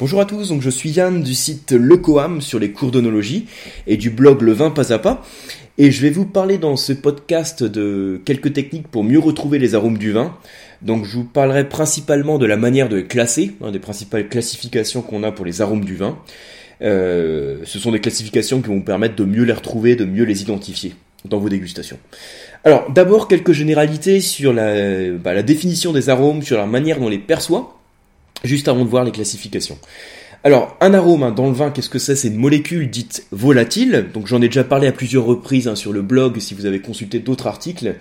Bonjour à tous, donc je suis Yann du site Le Coam sur les cours d'onologie et du blog Le Vin Pas à Pas. Et je vais vous parler dans ce podcast de quelques techniques pour mieux retrouver les arômes du vin. Donc je vous parlerai principalement de la manière de les classer, hein, des principales classifications qu'on a pour les arômes du vin. Euh, ce sont des classifications qui vont vous permettre de mieux les retrouver, de mieux les identifier dans vos dégustations. Alors d'abord quelques généralités sur la, bah, la définition des arômes, sur la manière dont on les perçoit juste avant de voir les classifications. Alors, un arôme hein, dans le vin, qu'est-ce que c'est? C'est une molécule dite volatile. Donc, j'en ai déjà parlé à plusieurs reprises hein, sur le blog si vous avez consulté d'autres articles.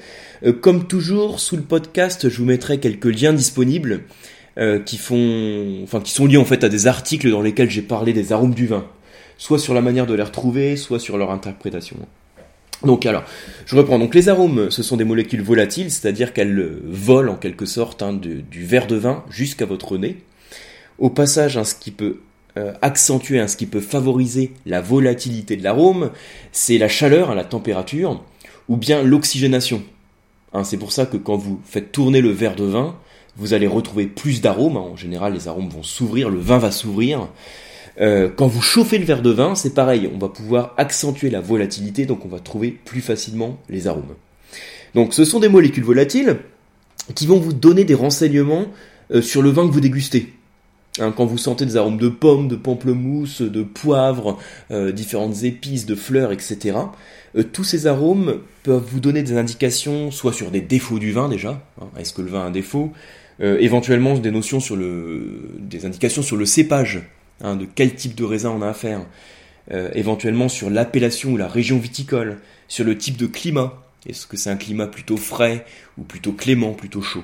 Euh, comme toujours, sous le podcast, je vous mettrai quelques liens disponibles euh, qui font, enfin, qui sont liés en fait à des articles dans lesquels j'ai parlé des arômes du vin, soit sur la manière de les retrouver, soit sur leur interprétation. Donc alors, je reprends. Donc les arômes, ce sont des molécules volatiles, c'est-à-dire qu'elles volent en quelque sorte hein, du verre de vin jusqu'à votre nez. Au passage, hein, ce qui peut euh, accentuer, hein, ce qui peut favoriser la volatilité de l'arôme, c'est la chaleur, la température, ou bien l'oxygénation. c'est pour ça que quand vous faites tourner le verre de vin, vous allez retrouver plus d'arômes. En général, les arômes vont s'ouvrir, le vin va s'ouvrir. Euh, quand vous chauffez le verre de vin, c'est pareil, on va pouvoir accentuer la volatilité, donc on va trouver plus facilement les arômes. Donc ce sont des molécules volatiles qui vont vous donner des renseignements euh, sur le vin que vous dégustez. Hein, quand vous sentez des arômes de pommes, de pamplemousse, de poivre, euh, différentes épices, de fleurs, etc., tous ces arômes peuvent vous donner des indications soit sur des défauts du vin déjà, hein, est-ce que le vin a un défaut, éventuellement des notions sur le, des indications sur le cépage Hein, de quel type de raisin on a affaire, euh, éventuellement sur l'appellation ou la région viticole, sur le type de climat, est-ce que c'est un climat plutôt frais ou plutôt clément, plutôt chaud?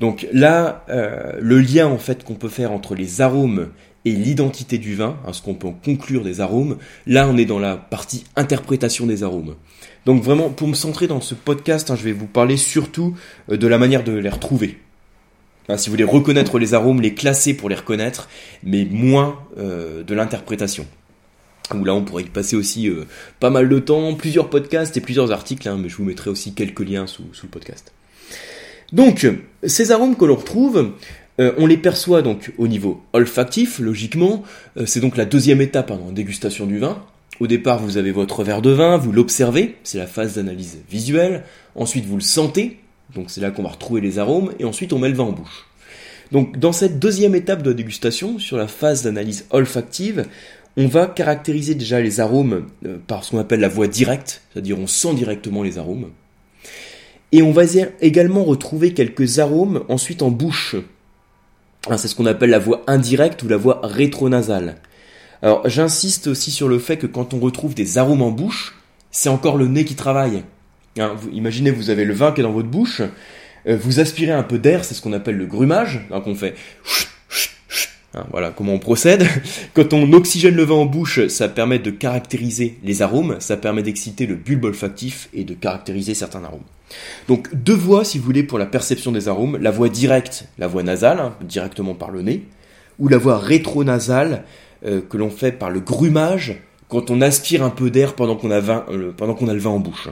Donc là, euh, le lien en fait qu'on peut faire entre les arômes et l'identité du vin, hein, ce qu'on peut conclure des arômes, là on est dans la partie interprétation des arômes. Donc vraiment, pour me centrer dans ce podcast, hein, je vais vous parler surtout euh, de la manière de les retrouver si vous voulez reconnaître les arômes, les classer pour les reconnaître, mais moins euh, de l'interprétation. Où là, on pourrait y passer aussi pas mal de temps, plusieurs podcasts et plusieurs articles, hein, mais je vous mettrai aussi quelques liens sous, le podcast. Donc, ces arômes que l'on retrouve, euh, on les perçoit donc au niveau olfactif, logiquement. c'est donc la deuxième étape hein, en dégustation du vin. Au départ, vous avez votre verre de vin, vous l'observez, c'est la phase d'analyse visuelle. Ensuite, vous le sentez, donc c'est là qu'on va retrouver les arômes et ensuite on met le vin en bouche. Donc dans cette deuxième étape de la dégustation, sur la phase d'analyse olfactive, on va caractériser déjà les arômes euh, par ce qu'on appelle la voie directe, c'est-à-dire on sent directement les arômes. Et on va également retrouver quelques arômes ensuite en bouche. Ah, c'est ce qu'on appelle la voie indirecte ou la voie rétronasale. Alors j'insiste aussi sur le fait que quand on retrouve des arômes en bouche, c'est encore le nez qui travaille. Hein, imaginez, vous avez le vin qui est dans votre bouche, euh, vous aspirez un peu d'air, c'est ce qu'on appelle le grumage, donc on fait hein, voilà comment on procède. Quand on oxygène le vin en bouche, ça permet de caractériser les arômes, ça permet d'exciter le bulbe olfactif et de caractériser certains arômes. Donc deux voies, si vous voulez, pour la perception des arômes. La voie directe, la voie nasale, hein, directement par le nez, ou la voie rétronasale, euh, que l'on fait par le grumage, quand on aspire un peu d'air pendant qu'on a, euh, le vin en bouche.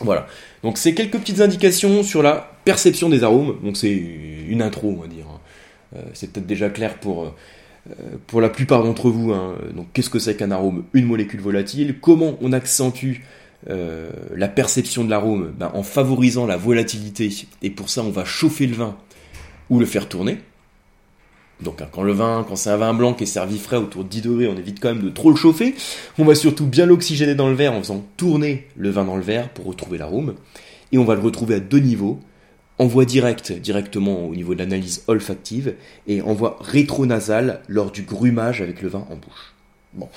Voilà. Donc c'est quelques petites indications sur la perception des arômes. Donc c'est une intro, c'est peut-être déjà clair pour, euh, la plupart d'entre vous. Hein. Qu'est-ce que c'est qu'un arôme? Une molécule volatile. Comment on accentue euh, la perception de l'arôme? Ben, En favorisant la volatilité. Et pour ça, on va chauffer le vin ou le faire tourner. Donc hein, quand le vin, quand c'est un vin blanc qui est servi frais autour de 10 degrés, on évite quand même de trop le chauffer. On va surtout bien l'oxygéner dans le verre en faisant tourner le vin dans le verre pour retrouver l'arôme. Et on va le retrouver à deux niveaux. En voie directe, directement au niveau de l'analyse olfactive, et en voie rétronasale lors du grumage avec le vin en bouche. Bon.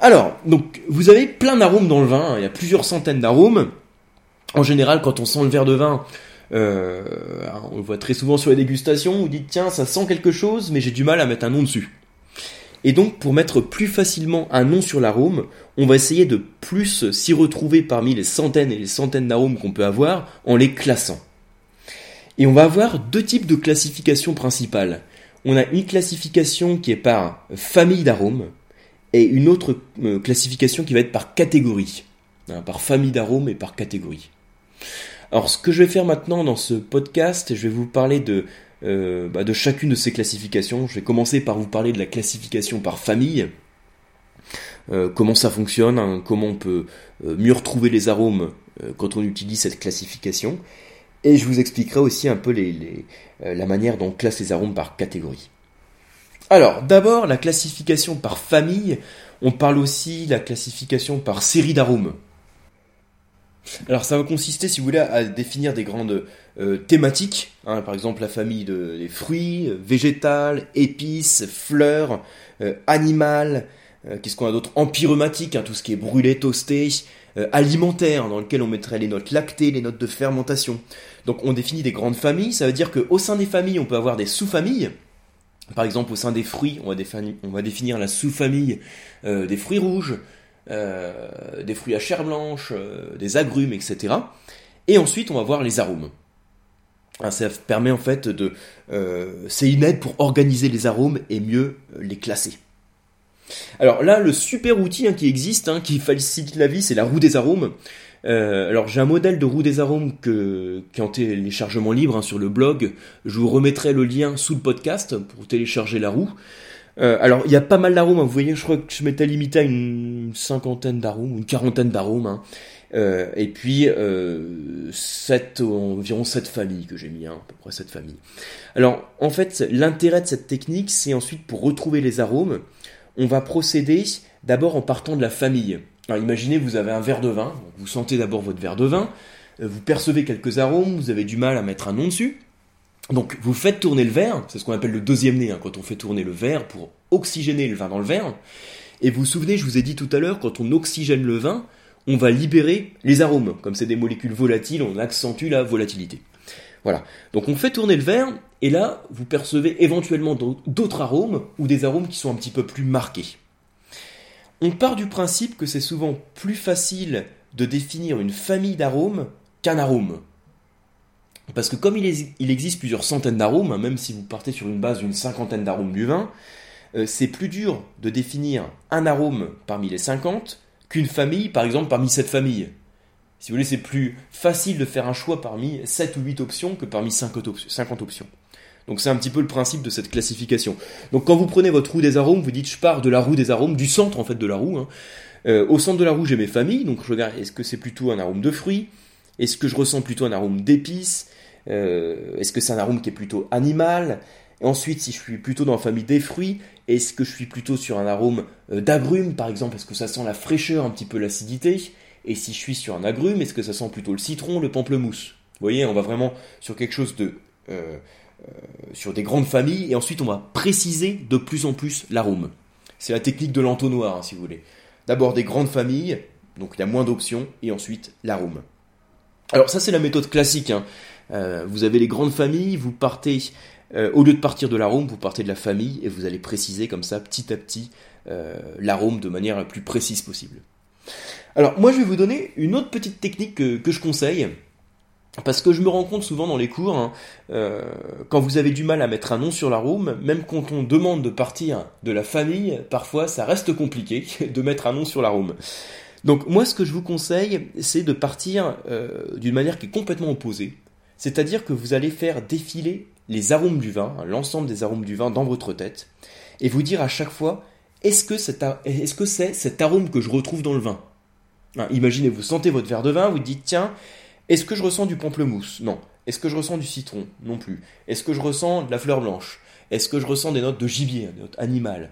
Alors, donc, vous avez plein d'arômes dans le vin, hein. il y a plusieurs centaines d'arômes. En général, quand on sent le verre de vin, euh, on le voit très souvent sur les dégustations, vous dites tiens ça sent quelque chose mais j'ai du mal à mettre un nom dessus. Et donc pour mettre plus facilement un nom sur l'arôme, on va essayer de plus s'y retrouver parmi les centaines et les centaines d'arômes qu'on peut avoir en les classant. Et on va avoir deux types de classifications principales. On a une classification qui est par famille d'arômes et une autre euh, classification qui va être par catégorie. Hein, par famille d'arômes et par catégorie. Alors ce que je vais faire maintenant dans ce podcast, je vais vous parler de bah, de chacune de ces classifications. Je vais commencer par vous parler de la classification par famille. comment ça fonctionne, hein, comment on peut mieux retrouver les arômes quand on utilise cette classification. Et je vous expliquerai aussi un peu les, la manière dont on classe les arômes par catégorie. Alors, d'abord, la classification par famille. On parle aussi de la classification par série d'arômes. Alors, ça va consister, si vous voulez, à définir des grandes euh, thématiques. Hein. par exemple, la famille des fruits, euh, végétales, épices, fleurs, euh, animales. Qu'est-ce qu'on a d'autre? Empyromatique, hein, tout ce qui est brûlé, toasté. Alimentaire, dans lequel on mettrait les notes lactées, les notes de fermentation. Donc, on définit des grandes familles. Ça veut dire qu'au sein des familles, on peut avoir des sous-familles. Par exemple, au sein des fruits, on va définir, on va définir la sous-famille euh, des fruits rouges, euh, des fruits à chair blanche, euh, des agrumes, etc. Et ensuite, on va voir les arômes. Ah, ça permet en fait de... c'est une aide pour organiser les arômes et mieux les classer. Alors là, le super outil hein, qui existe, hein, qui facilite la vie, c'est la roue des arômes. Euh, alors j'ai un modèle de roue des arômes qui est en téléchargement libre hein, sur le blog. Je vous remettrai le lien sous le podcast pour télécharger la roue. Euh, alors il y a pas mal d'arômes, vous voyez, je crois que je m'étais limité à une cinquantaine d'arômes, une quarantaine d'arômes. Euh, et puis sept, environ 7 familles que j'ai mis, à peu près 7 familles. Alors en fait l'intérêt de cette technique c'est ensuite pour retrouver les arômes, on va procéder d'abord en partant de la famille. Imaginez, vous avez un verre de vin, vous sentez d'abord votre verre de vin, euh, vous percevez quelques arômes, vous avez du mal à mettre un nom dessus. Donc vous faites tourner le verre, c'est ce qu'on appelle le deuxième nez, hein, quand on fait tourner le verre pour oxygéner le vin dans le verre. Et vous vous souvenez, je vous ai dit tout à l'heure, quand on oxygène le vin, on va libérer les arômes. Comme c'est des molécules volatiles, on accentue la volatilité. Voilà. Donc on fait tourner le verre, et là, vous percevez éventuellement d'autres arômes, ou des arômes qui sont un petit peu plus marqués. On part du principe que c'est souvent plus facile de définir une famille d'arômes qu'un arôme. Parce que comme il, existe plusieurs centaines d'arômes, hein, même si vous partez sur une base d'une cinquantaine d'arômes du vin, euh, c'est plus dur de définir un arôme parmi les 50 qu'une famille, par exemple, parmi cette familles. Si vous voulez, c'est plus facile de faire un choix parmi 7 ou 8 options que parmi 50 options. Donc c'est un petit peu le principe de cette classification. Donc quand vous prenez votre roue des arômes, vous dites je pars de la roue des arômes, du centre en fait de la roue. Hein. Euh, au centre de la roue j'ai mes familles, donc je regarde est-ce que c'est plutôt un arôme de fruits, est-ce que je ressens plutôt un arôme d'épices, euh, est-ce que c'est un arôme qui est plutôt animal, ensuite si je suis plutôt dans la famille des fruits, est-ce que je suis plutôt sur un arôme euh, d'agrumes par exemple, est-ce que ça sent la fraîcheur, un petit peu l'acidité, et si je suis sur un agrume, est-ce que ça sent plutôt le citron, le pamplemousse? Vous voyez, on va vraiment sur quelque chose de euh, sur des grandes familles, et ensuite on va préciser de plus en plus l'arôme. C'est la technique de l'entonnoir, hein, si vous voulez. D'abord des grandes familles, donc il y a moins d'options, et ensuite l'arôme. Alors ça c'est la méthode classique. Hein. Euh, vous avez les grandes familles, vous partez, euh, au lieu de partir de l'arôme, vous partez de la famille, et vous allez préciser comme ça petit à petit l'arôme de manière la plus précise possible. Alors moi je vais vous donner une autre petite technique que je conseille. Parce que je me rends compte souvent dans les cours, hein, euh, quand vous avez du mal à mettre un nom sur la room, même quand on demande de partir de la famille, parfois ça reste compliqué de mettre un nom sur la room. Donc moi ce que je vous conseille, c'est de partir euh, d'une manière qui est complètement opposée. C'est-à-dire que vous allez faire défiler les arômes du vin, hein, l'ensemble des arômes du vin dans votre tête, et vous dire à chaque fois, est-ce que c'est est -ce cet arôme que je retrouve dans le vin? Hein, Imaginez, vous sentez votre verre de vin, vous dites, tiens, est-ce que je ressens du pamplemousse? Non. Est-ce que je ressens du citron? Non plus. Est-ce que je ressens de la fleur blanche? Est-ce que je ressens des notes de gibier, des notes animales?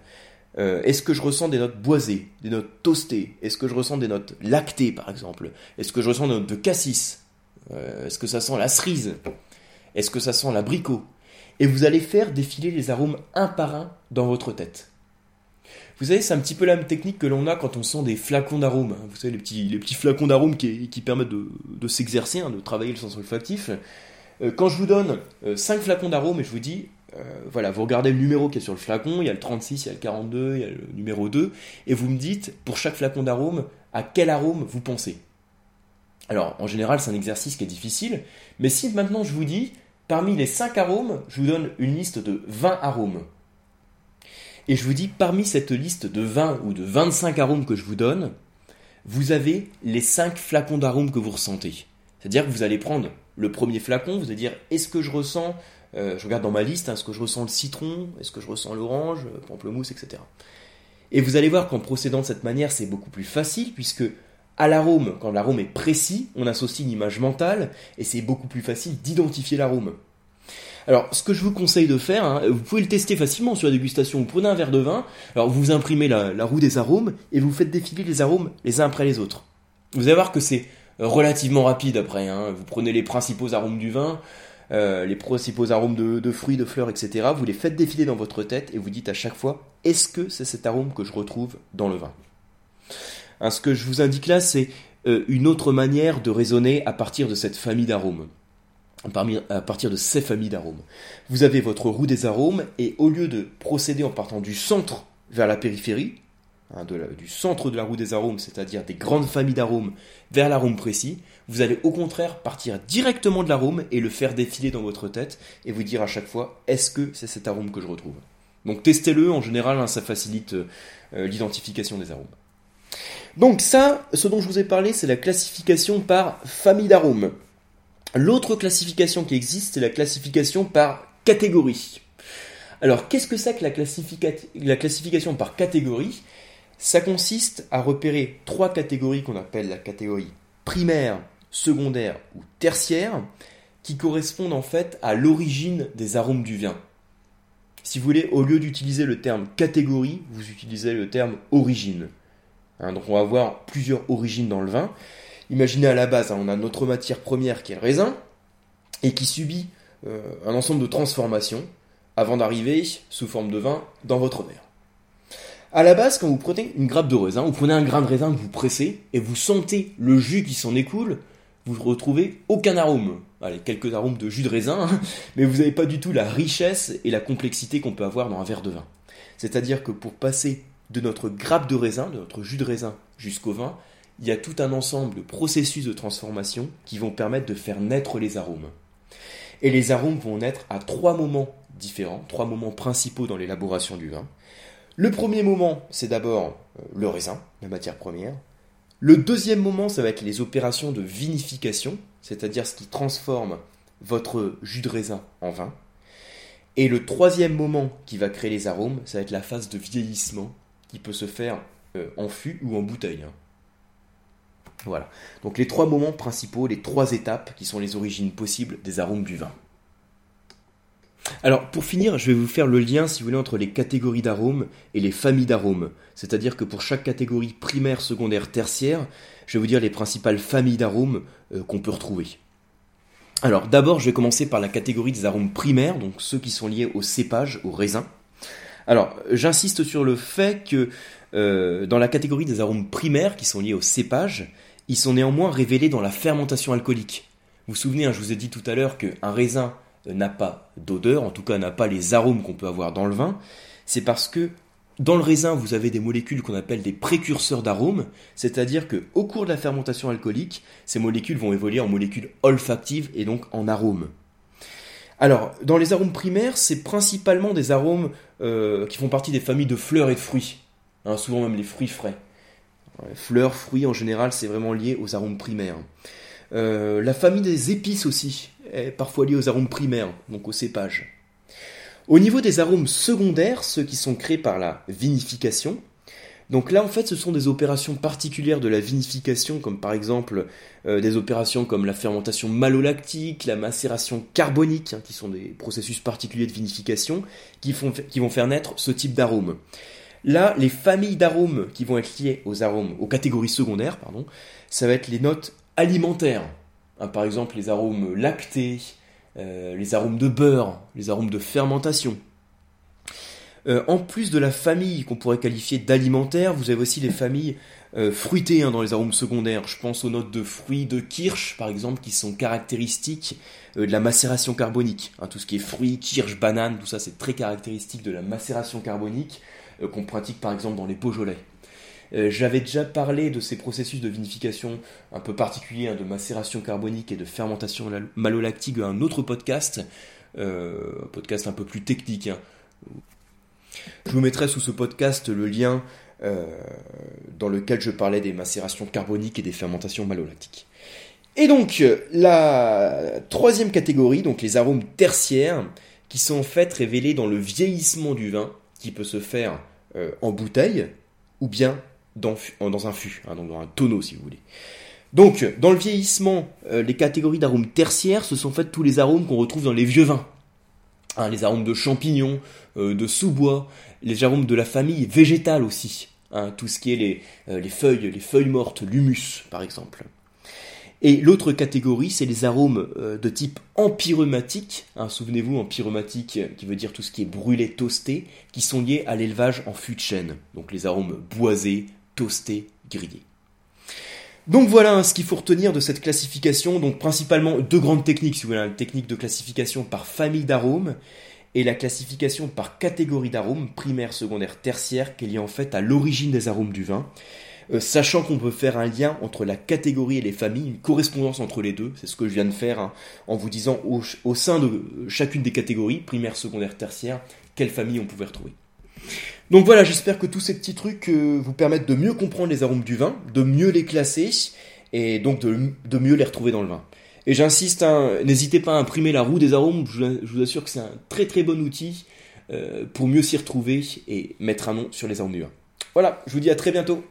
Euh, Est-ce que je ressens des notes boisées, des notes toastées? Est-ce que je ressens des notes lactées, par exemple? Est-ce que je ressens des notes de cassis? Euh, Est-ce que ça sent la cerise? Est-ce que ça sent l'abricot? Et vous allez faire défiler les arômes un par un dans votre tête. Vous savez, c'est un petit peu la même technique que l'on a quand on sent des flacons d'arômes. Vous savez, les petits, flacons d'arômes qui, permettent de, s'exercer, hein, de travailler le sens olfactif. Euh, quand je vous donne 5 euh, flacons d'arômes et je vous dis, euh, voilà, vous regardez le numéro qui est sur le flacon, il y a le 36, il y a le 42, il y a le numéro 2, et vous me dites, pour chaque flacon d'arôme, à quel arôme vous pensez. Alors, en général, c'est un exercice qui est difficile, mais si maintenant je vous dis, parmi les 5 arômes, je vous donne une liste de 20 arômes, et je vous dis, parmi cette liste de 20 ou de 25 arômes que je vous donne, vous avez les 5 flacons d'arômes que vous ressentez. C'est-à-dire que vous allez prendre le premier flacon, vous allez dire, est-ce que je ressens Euh, je regarde dans ma liste, hein, est-ce que je ressens le citron, est-ce que je ressens l'orange, pamplemousse, etc. Et vous allez voir qu'en procédant de cette manière, c'est beaucoup plus facile, puisque à l'arôme, quand l'arôme est précis, on associe une image mentale, et c'est beaucoup plus facile d'identifier l'arôme. Alors, ce que je vous conseille de faire, hein, vous pouvez le tester facilement sur la dégustation. Vous prenez un verre de vin, alors vous imprimez la, roue des arômes et vous faites défiler les arômes les uns après les autres. Vous allez voir que c'est relativement rapide après. Hein. Vous prenez les principaux arômes du vin, euh, les principaux arômes de, fruits, de fleurs, etc. Vous les faites défiler dans votre tête et vous dites à chaque fois est-ce que c'est cet arôme que je retrouve dans le vin? Hein, Ce que je vous indique là, c'est euh, une autre manière de raisonner à partir de cette famille d'arômes à partir de ces familles d'arômes. Vous avez votre roue des arômes et au lieu de procéder en partant du centre vers la périphérie, hein, du centre de la roue des arômes, c'est-à-dire des grandes familles d'arômes vers l'arôme précis, vous allez au contraire partir directement de l'arôme et le faire défiler dans votre tête et vous dire à chaque fois est-ce que c'est cet arôme que je retrouve? Donc testez-le, en général hein, ça facilite euh, l'identification des arômes. Donc ça, ce dont je vous ai parlé, c'est la classification par famille d'arômes. L'autre classification qui existe, c'est la classification par catégorie. Alors, qu'est-ce que c'est que la, classification par catégorie? Ça consiste à repérer trois catégories qu'on appelle la catégorie primaire, secondaire ou tertiaire, qui correspondent en fait à l'origine des arômes du vin. Si vous voulez, au lieu d'utiliser le terme catégorie, vous utilisez le terme origine. Hein, donc on va avoir plusieurs origines dans le vin. Imaginez à la base, hein, on a notre matière première qui est le raisin, et qui subit euh, un ensemble de transformations avant d'arriver sous forme de vin dans votre verre. À la base, quand vous prenez une grappe de raisin, vous prenez un grain de raisin que vous pressez et vous sentez le jus qui s'en écoule, vous ne retrouvez aucun arôme. Allez, quelques arômes de jus de raisin, hein, mais vous n'avez pas du tout la richesse et la complexité qu'on peut avoir dans un verre de vin. C'est-à-dire que pour passer de notre grappe de raisin, de notre jus de raisin jusqu'au vin, il y a tout un ensemble de processus de transformation qui vont permettre de faire naître les arômes. Et les arômes vont naître à trois moments différents, trois moments principaux dans l'élaboration du vin. Le premier moment, c'est d'abord euh, le raisin, la matière première. Le deuxième moment, ça va être les opérations de vinification, c'est-à-dire ce qui transforme votre jus de raisin en vin. Et le troisième moment qui va créer les arômes, ça va être la phase de vieillissement qui peut se faire euh, en fût ou en bouteille. Voilà. Donc les trois moments principaux, les trois étapes qui sont les origines possibles des arômes du vin. Alors pour finir, je vais vous faire le lien, si vous voulez, entre les catégories d'arômes et les familles d'arômes. C'est-à-dire que pour chaque catégorie primaire, secondaire, tertiaire, je vais vous dire les principales familles d'arômes euh, qu'on peut retrouver. Alors d'abord, je vais commencer par la catégorie des arômes primaires, donc ceux qui sont liés au cépage, au raisin. Alors j'insiste sur le fait que euh, dans la catégorie des arômes primaires qui sont liés au cépage, ils sont néanmoins révélés dans la fermentation alcoolique. Vous vous souvenez, hein, je vous ai dit tout à l'heure qu'un raisin euh, n'a pas d'odeur, en tout cas n'a pas les arômes qu'on peut avoir dans le vin. C'est parce que dans le raisin, vous avez des molécules qu'on appelle des précurseurs d'arômes, c'est-à-dire que au cours de la fermentation alcoolique, ces molécules vont évoluer en molécules olfactives et donc en arômes. Alors, dans les arômes primaires, c'est principalement des arômes euh, qui font partie des familles de fleurs et de fruits, hein, souvent même les fruits frais. Fleurs, fruits en général, c'est vraiment lié aux arômes primaires. Euh, la famille des épices aussi est parfois liée aux arômes primaires, donc au cépage. Au niveau des arômes secondaires, ceux qui sont créés par la vinification, donc là en fait ce sont des opérations particulières de la vinification, comme par exemple euh, des opérations comme la fermentation malolactique, la macération carbonique, hein, qui sont des processus particuliers de vinification, qui, qui vont faire naître ce type d'arômes. Là, les familles d'arômes qui vont être liées aux arômes, aux catégories secondaires, pardon, ça va être les notes alimentaires. Hein, par exemple, les arômes lactés, euh, les arômes de beurre, les arômes de fermentation. Euh, en plus de la famille qu'on pourrait qualifier d'alimentaire, vous avez aussi les familles euh, fruitées hein, dans les arômes secondaires. Je pense aux notes de fruits de kirsch, par exemple, qui sont caractéristiques de la macération carbonique. Hein, tout ce qui est fruits, kirsch, banane, tout ça c'est très caractéristique de la macération carbonique. Euh, qu'on pratique par exemple dans les Beaujolais. Euh, j'avais déjà parlé de ces processus de vinification un peu particuliers, hein, de macération carbonique et de fermentation malolactique à un autre podcast, euh, un podcast un peu plus technique. Hein. Je vous mettrai sous ce podcast le lien dans lequel je parlais des macérations carboniques et des fermentations malolactiques. Et donc, la troisième catégorie, donc les arômes tertiaires, qui sont en fait révélés dans le vieillissement du vin, qui peut se faire euh, en bouteille ou bien dans, dans un fût, hein, donc dans un tonneau si vous voulez. Donc, dans le vieillissement, euh, les catégories d'arômes tertiaires, ce sont en fait tous les arômes qu'on retrouve dans les vieux vins. Hein, les arômes de champignons, euh, de sous-bois, les arômes de la famille végétale aussi. Hein, tout ce qui est les, les feuilles, les feuilles mortes, l'humus par exemple. Et l'autre catégorie, c'est les arômes euh, de type empyromatique. Hein, Souvenez-vous, empyromatique, euh, qui veut dire tout ce qui est brûlé, toasté, qui sont liés à l'élevage en fût de chêne. Donc les arômes boisés, toastés, grillés. Donc voilà hein, ce qu'il faut retenir de cette classification. Donc principalement deux grandes techniques, si vous voulez, une technique de classification par famille d'arômes et la classification par catégorie d'arômes, primaire, secondaire, tertiaire, qui est liée en fait à l'origine des arômes du vin. Euh, sachant qu'on peut faire un lien entre la catégorie et les familles, une correspondance entre les deux, c'est ce que je viens de faire hein, en vous disant au, sein de chacune des catégories, primaire, secondaire, tertiaire, quelle famille on pouvait retrouver. Donc voilà, j'espère que tous ces petits trucs euh, vous permettent de mieux comprendre les arômes du vin, de mieux les classer et donc de, mieux les retrouver dans le vin. Et j'insiste, hein, n'hésitez pas à imprimer la roue des arômes, je, vous assure que c'est un très très bon outil euh, pour mieux s'y retrouver et mettre un nom sur les arômes du vin. Voilà, je vous dis à très bientôt.